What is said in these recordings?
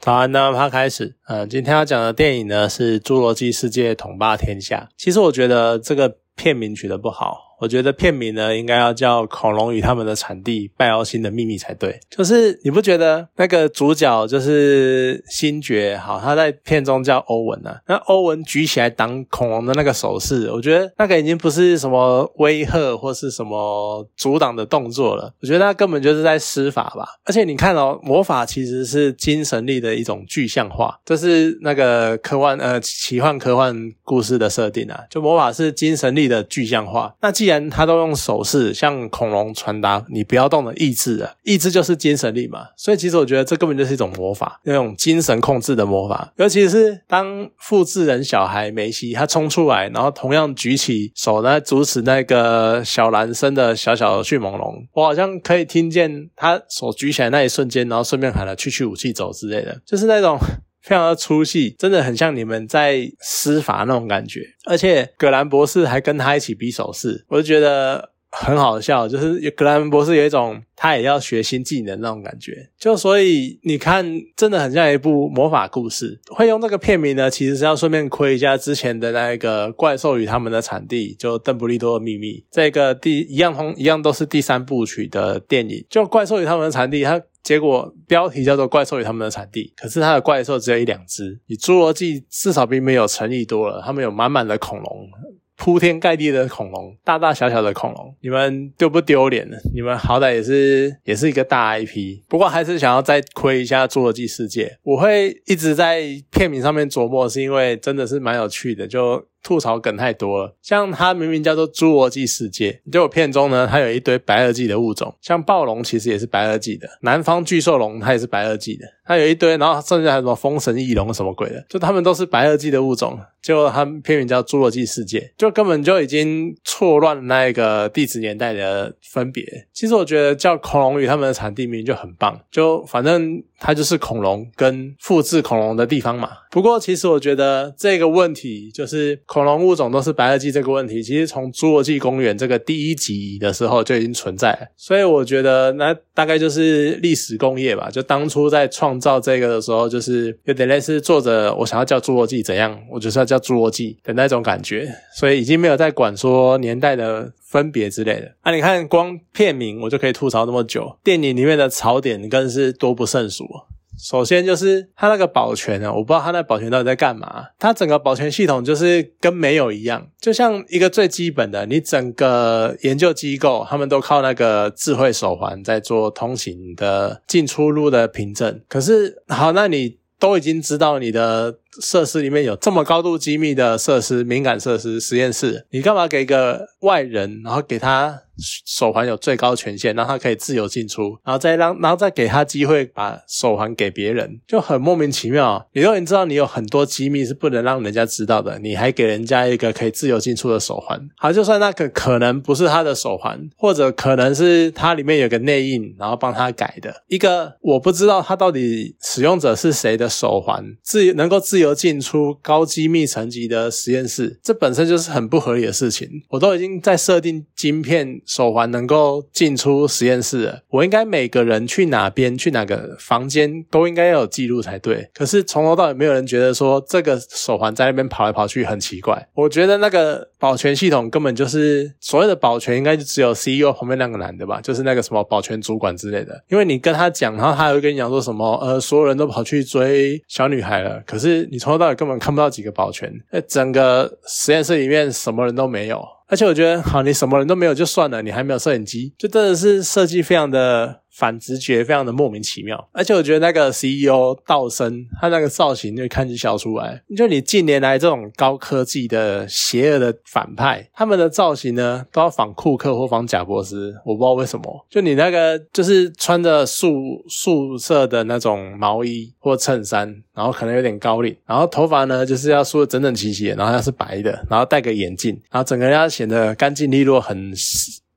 早安，那他开始。嗯，今天要讲的电影呢是《侏罗纪世界统霸天下》。其实我觉得这个片名取得不好。我觉得片名呢应该要叫《恐龙与他们的产地：拜奥星的秘密》才对。就是你不觉得那个主角就是星爵？好，他在片中叫欧文啊。那欧文举起来挡恐龙的那个手势，我觉得那个已经不是什么威吓或是什么阻挡的动作了。我觉得他根本就是在施法吧。而且你看哦，魔法其实是精神力的一种具象化，这是那个科幻呃奇幻科幻故事的设定啊。就魔法是精神力的具象化。那既然他都用手势向恐龙传达你不要动的意志啊，意志就是精神力嘛，所以其实我觉得这根本就是一种魔法，那种精神控制的魔法。尤其是当复制人小孩梅西他冲出来，然后同样举起手来阻止那个小男生的小小的迅猛龙，我好像可以听见他手举起来那一瞬间，然后顺便喊了去去武器走之类的，就是那种。非常的粗细，真的很像你们在施法那种感觉，而且葛兰博士还跟他一起比手势，我就觉得很好笑。就是格兰博士有一种他也要学新技能那种感觉，就所以你看，真的很像一部魔法故事。会用这个片名呢，其实是要顺便窥一下之前的那一个怪兽与他们的产地，就邓布利多的秘密。这个第一样同一样都是第三部曲的电影，就怪兽与他们的产地，它。结果标题叫做《怪兽与他们的产地》，可是它的怪兽只有一两只，比侏罗纪至少比没有诚意多了。他们有满满的恐龙，铺天盖地的恐龙，大大小小的恐龙，你们丢不丢脸呢？你们好歹也是也是一个大 IP，不过还是想要再窥一下侏罗纪世界。我会一直在片名上面琢磨，是因为真的是蛮有趣的，就。吐槽梗太多了，像它明明叫做侏罗纪世界，结果片中呢，它有一堆白垩纪的物种，像暴龙其实也是白垩纪的，南方巨兽龙它也是白垩纪的，它有一堆，然后甚至还有什么风神翼龙什么鬼的，就它们都是白垩纪的物种，结果它片名叫侏罗纪世界，就根本就已经错乱了那一个地质年代的分别。其实我觉得叫恐龙与它们的产地名就很棒，就反正它就是恐龙跟复制恐龙的地方嘛。不过其实我觉得这个问题就是。恐龙物种都是白垩纪这个问题，其实从侏罗纪公园这个第一集的时候就已经存在了，所以我觉得那大概就是历史工业吧。就当初在创造这个的时候，就是有点类似作者我想要叫侏罗纪怎样，我就是要叫侏罗纪的那种感觉，所以已经没有在管说年代的分别之类的。啊，你看光片名我就可以吐槽那么久，电影里面的槽点更是多不胜数。首先就是它那个保全啊，我不知道它那保全到底在干嘛。它整个保全系统就是跟没有一样，就像一个最基本的，你整个研究机构他们都靠那个智慧手环在做通行的进出入的凭证。可是好，那你都已经知道你的设施里面有这么高度机密的设施、敏感设施、实验室，你干嘛给一个外人，然后给他？手环有最高权限，让他可以自由进出，然后再让，然后再给他机会把手环给别人，就很莫名其妙。你都已经知道你有很多机密是不能让人家知道的，你还给人家一个可以自由进出的手环。好，就算那个可能不是他的手环，或者可能是他里面有个内印，然后帮他改的一个，我不知道他到底使用者是谁的手环，自能够自由进出高机密层级的实验室，这本身就是很不合理的事情。我都已经在设定晶片。手环能够进出实验室了，我应该每个人去哪边去哪个房间都应该要有记录才对。可是从头到尾没有人觉得说这个手环在那边跑来跑去很奇怪。我觉得那个保全系统根本就是所谓的保全，应该就只有 CEO 旁边那个男的吧，就是那个什么保全主管之类的。因为你跟他讲，然后他还会跟你讲说什么呃，所有人都跑去追小女孩了。可是你从头到尾根本看不到几个保全，整个实验室里面什么人都没有。而且我觉得，好，你什么人都没有就算了，你还没有摄影机，就真的是设计非常的。反直觉非常的莫名其妙，而且我觉得那个 CEO 道生他那个造型就看就笑出来。就你近年来这种高科技的邪恶的反派，他们的造型呢都要仿库克或仿贾伯斯，我不知道为什么。就你那个就是穿着素素色的那种毛衣或衬衫，然后可能有点高领，然后头发呢就是要梳的整整齐齐，然后要是白的，然后戴个眼镜，然后整个人要显得干净利落，很。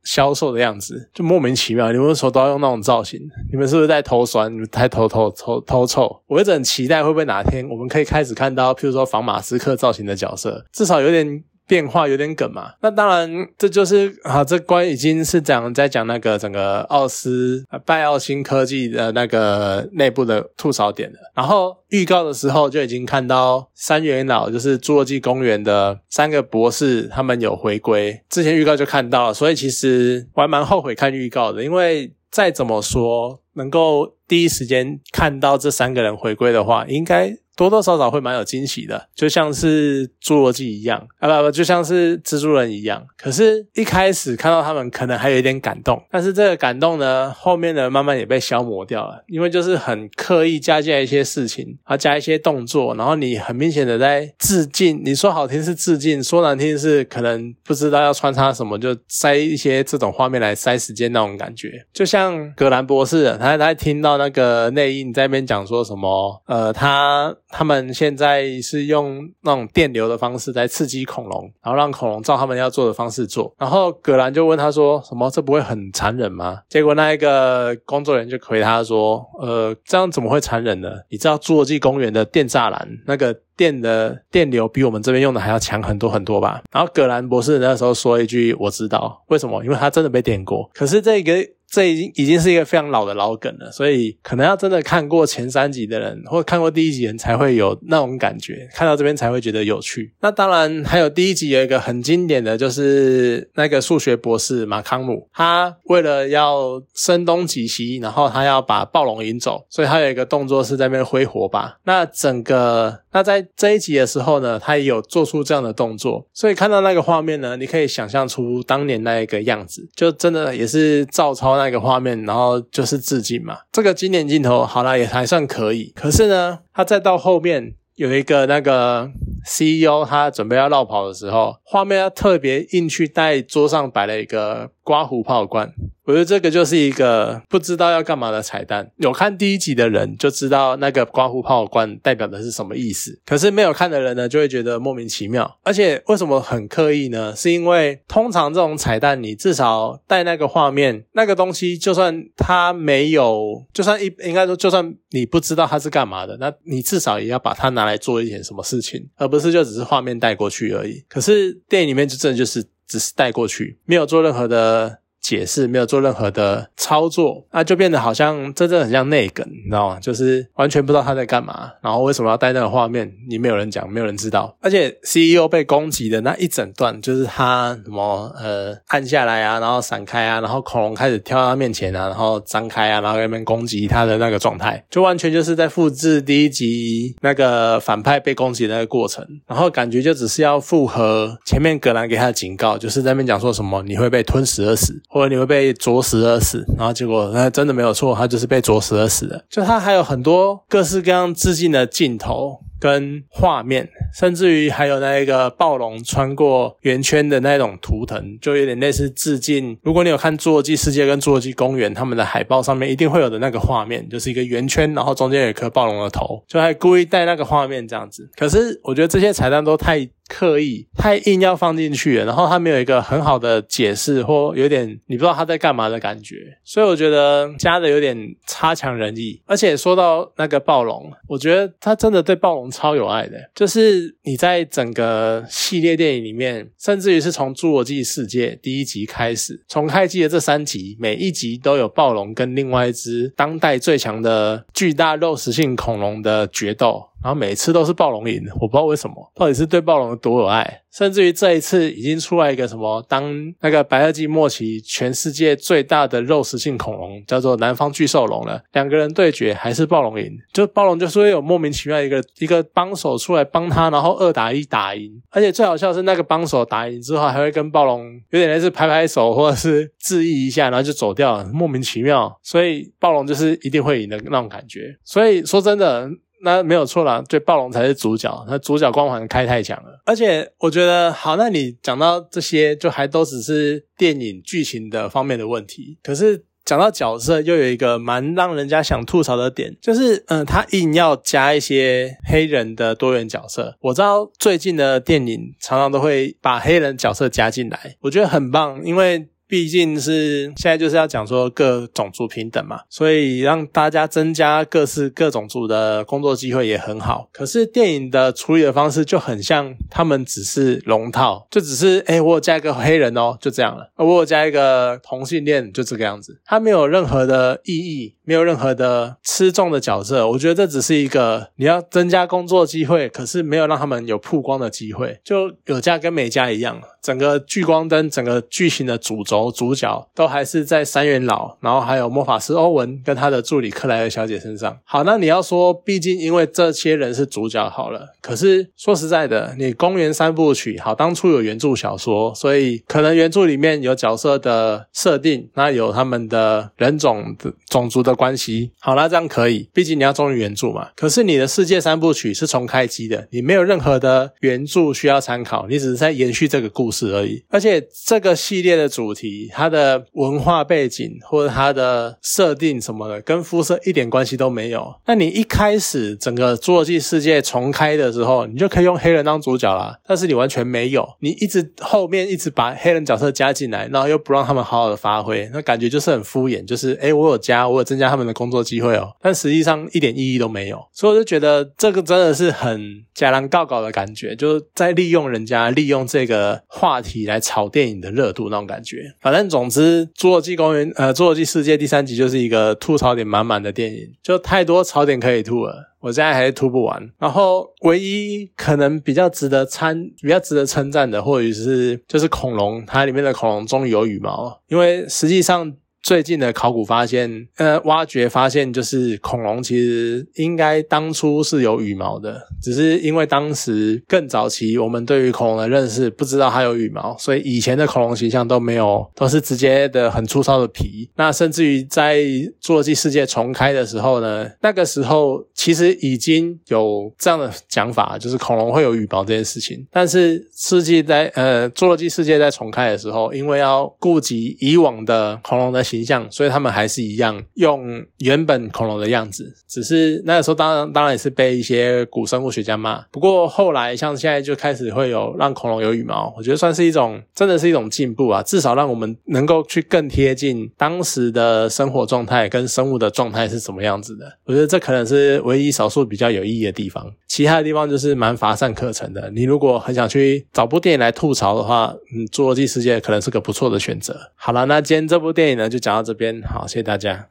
销售的样子就莫名其妙，你们为什么都要用那种造型？你们是不是在偷酸？你们太偷偷偷偷臭？我一直很期待，会不会哪天我们可以开始看到，譬如说仿马斯克造型的角色，至少有点变化有点梗嘛。那当然，这就是啊，这关已经是讲在讲那个整个奥斯拜奥新科技的那个内部的吐槽点了。然后预告的时候就已经看到三元老，就是侏罗纪公园的三个博士，他们有回归。之前预告就看到了，所以其实我还蛮后悔看预告的，因为再怎么说，能够第一时间看到这三个人回归的话，应该。多多少少会蛮有惊喜的，就像是侏罗纪一样啊，不不，就像是蜘蛛人一样。可是，一开始看到他们，可能还有一点感动，但是这个感动呢，后面呢，慢慢也被消磨掉了，因为就是很刻意加进来一些事情，啊，加一些动作，然后你很明显的在致敬。你说好听是致敬，说难听是可能不知道要穿插什么，就塞一些这种画面来塞时间那种感觉。就像格兰博士，他他听到那个内应在那边讲说什么，呃，他。他们现在是用那种电流的方式在刺激恐龙，然后让恐龙照他们要做的方式做。然后葛兰就问他说：“什么？这不会很残忍吗？”结果那一个工作人员就回他说：“呃，这样怎么会残忍呢？你知道侏罗纪公园的电栅栏那个电的电流比我们这边用的还要强很多很多吧？”然后葛兰博士那时候说一句：“我知道为什么，因为他真的被电过。”可是这个。这已经已经是一个非常老的老梗了，所以可能要真的看过前三集的人，或看过第一集的人才会有那种感觉，看到这边才会觉得有趣。那当然还有第一集有一个很经典的就是那个数学博士马康姆，他为了要声东击西，然后他要把暴龙引走，所以他有一个动作是在那边挥火把。那整个那在这一集的时候呢，他也有做出这样的动作，所以看到那个画面呢，你可以想象出当年那一个样子，就真的也是照抄那。个画面，然后就是致敬嘛。这个经典镜头，好了，也还算可以。可是呢，他再到后面有一个那个 CEO，他准备要绕跑的时候，画面要特别硬去带桌上摆了一个刮胡泡罐。我觉得这个就是一个不知道要干嘛的彩蛋。有看第一集的人就知道那个刮胡泡罐代表的是什么意思，可是没有看的人呢，就会觉得莫名其妙。而且为什么很刻意呢？是因为通常这种彩蛋，你至少带那个画面，那个东西，就算它没有，就算一应该说，就算你不知道它是干嘛的，那你至少也要把它拿来做一点什么事情，而不是就只是画面带过去而已。可是电影里面就真的就是只是带过去，没有做任何的。解释没有做任何的操作，那就变得好像真正很像内梗，你知道吗？就是完全不知道他在干嘛，然后为什么要带那个画面，你没有人讲，没有人知道。而且 CEO 被攻击的那一整段，就是他什么呃按下来啊，然后闪开啊，然后恐龙开始跳到他面前啊，然后张开啊，然后那边攻击他的那个状态，就完全就是在复制第一集那个反派被攻击的那个过程，然后感觉就只是要复合前面格兰给他的警告，就是在那边讲说什么你会被吞食而死。或者你会被啄食而死，然后结果那真的没有错，他就是被啄食而死的。就他还有很多各式各样致敬的镜头。跟画面，甚至于还有那一个暴龙穿过圆圈的那种图腾，就有点类似致敬。如果你有看《侏罗纪世界》跟《侏罗纪公园》，他们的海报上面一定会有的那个画面，就是一个圆圈，然后中间有一颗暴龙的头，就还故意带那个画面这样子。可是我觉得这些彩蛋都太刻意，太硬要放进去了，然后他没有一个很好的解释，或有点你不知道他在干嘛的感觉，所以我觉得加的有点差强人意。而且说到那个暴龙，我觉得他真的对暴龙。超有爱的，就是你在整个系列电影里面，甚至于是从《侏罗纪世界》第一集开始，从开机的这三集，每一集都有暴龙跟另外一只当代最强的巨大肉食性恐龙的决斗。然后每次都是暴龙赢，我不知道为什么，到底是对暴龙有多有爱？甚至于这一次已经出来一个什么，当那个白垩纪末期全世界最大的肉食性恐龙叫做南方巨兽龙了，两个人对决还是暴龙赢，就暴龙就是会有莫名其妙一个一个帮手出来帮他，然后二打一打赢，而且最好笑是那个帮手打赢之后还会跟暴龙有点类似拍拍手或者是致意一下，然后就走掉了，莫名其妙，所以暴龙就是一定会赢的那种感觉。所以说真的。那没有错啦，对，暴龙才是主角，那主角光环开太强了。而且我觉得，好，那你讲到这些，就还都只是电影剧情的方面的问题。可是讲到角色，又有一个蛮让人家想吐槽的点，就是，嗯，他硬要加一些黑人的多元角色。我知道最近的电影常常都会把黑人角色加进来，我觉得很棒，因为。毕竟是现在就是要讲说各种族平等嘛，所以让大家增加各式各种族的工作机会也很好。可是电影的处理的方式就很像他们只是龙套，就只是哎，我有加一个黑人哦，就这样了；我有加一个同性恋，就这个样子，它没有任何的意义。没有任何的吃重的角色，我觉得这只是一个你要增加工作机会，可是没有让他们有曝光的机会，就有加跟没加一样。整个聚光灯，整个剧情的主轴主角都还是在三元老，然后还有魔法师欧文跟他的助理克莱尔小姐身上。好，那你要说，毕竟因为这些人是主角好了，可是说实在的，你公园三部曲好，当初有原著小说，所以可能原著里面有角色的设定，那有他们的人种的种族的。关系好了，这样可以，毕竟你要忠于原著嘛。可是你的世界三部曲是重开机的，你没有任何的原著需要参考，你只是在延续这个故事而已。而且这个系列的主题，他的文化背景或者他的设定什么的，跟肤色一点关系都没有。那你一开始整个侏罗纪世界重开的时候，你就可以用黑人当主角啦。但是你完全没有，你一直后面一直把黑人角色加进来，然后又不让他们好好的发挥，那感觉就是很敷衍，就是哎，我有加，我有增加。他们的工作机会哦，但实际上一点意义都没有，所以我就觉得这个真的是很假狼告告的感觉，就是在利用人家利用这个话题来炒电影的热度那种感觉。反正总之，《侏罗纪公园》呃，《侏罗纪世界》第三集就是一个吐槽点满满的电影，就太多槽点可以吐了，我现在还是吐不完。然后唯一可能比较值得参、比较值得称赞的，或许是就是恐龙，它里面的恐龙终于有羽毛，因为实际上。最近的考古发现，呃，挖掘发现就是恐龙其实应该当初是有羽毛的，只是因为当时更早期我们对于恐龙的认识不知道它有羽毛，所以以前的恐龙形象都没有，都是直接的很粗糙的皮。那甚至于在侏罗纪世界重开的时候呢，那个时候其实已经有这样的讲法，就是恐龙会有羽毛这件事情。但是世纪在呃侏罗纪世界在重开的时候，因为要顾及以往的恐龙的。形象，所以他们还是一样用原本恐龙的样子，只是那个时候当然当然也是被一些古生物学家骂。不过后来像现在就开始会有让恐龙有羽毛，我觉得算是一种真的是一种进步啊，至少让我们能够去更贴近当时的生活状态跟生物的状态是什么样子的。我觉得这可能是唯一少数比较有意义的地方，其他的地方就是蛮乏善可陈的。你如果很想去找部电影来吐槽的话，嗯，《侏罗纪世界》可能是个不错的选择。好了，那今天这部电影呢就。讲到这边，好，谢谢大家。